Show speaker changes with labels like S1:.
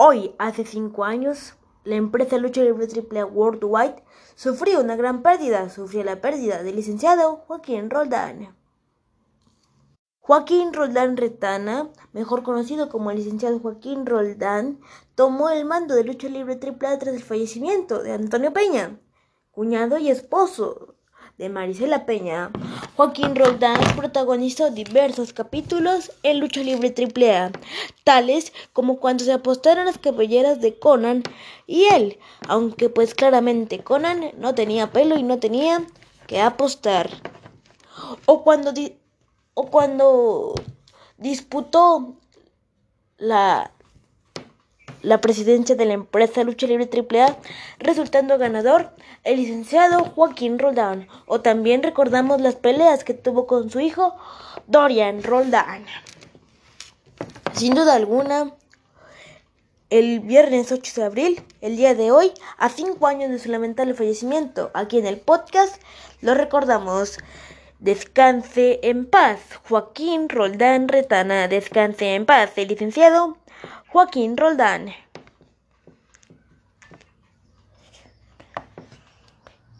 S1: Hoy, hace cinco años, la empresa Lucha Libre Triple Worldwide sufrió una gran pérdida, sufrió la pérdida del licenciado Joaquín Roldán. Joaquín Roldán Retana, mejor conocido como el licenciado Joaquín Roldán, tomó el mando de Lucha Libre Triple tras el fallecimiento de Antonio Peña, cuñado y esposo de Marisela Peña. Joaquín Roldán protagonizó diversos capítulos en Lucha Libre AAA, tales como cuando se apostaron las cabelleras de Conan y él, aunque pues claramente Conan no tenía pelo y no tenía que apostar. O cuando, o cuando disputó la la presidencia de la empresa Lucha Libre AAA, resultando ganador el licenciado Joaquín Roldán. O también recordamos las peleas que tuvo con su hijo Dorian Roldán. Sin duda alguna, el viernes 8 de abril, el día de hoy, a cinco años de su lamentable fallecimiento, aquí en el podcast, lo recordamos. Descanse en paz, Joaquín Roldán Retana. Descanse en paz, el licenciado Joaquín Roldán.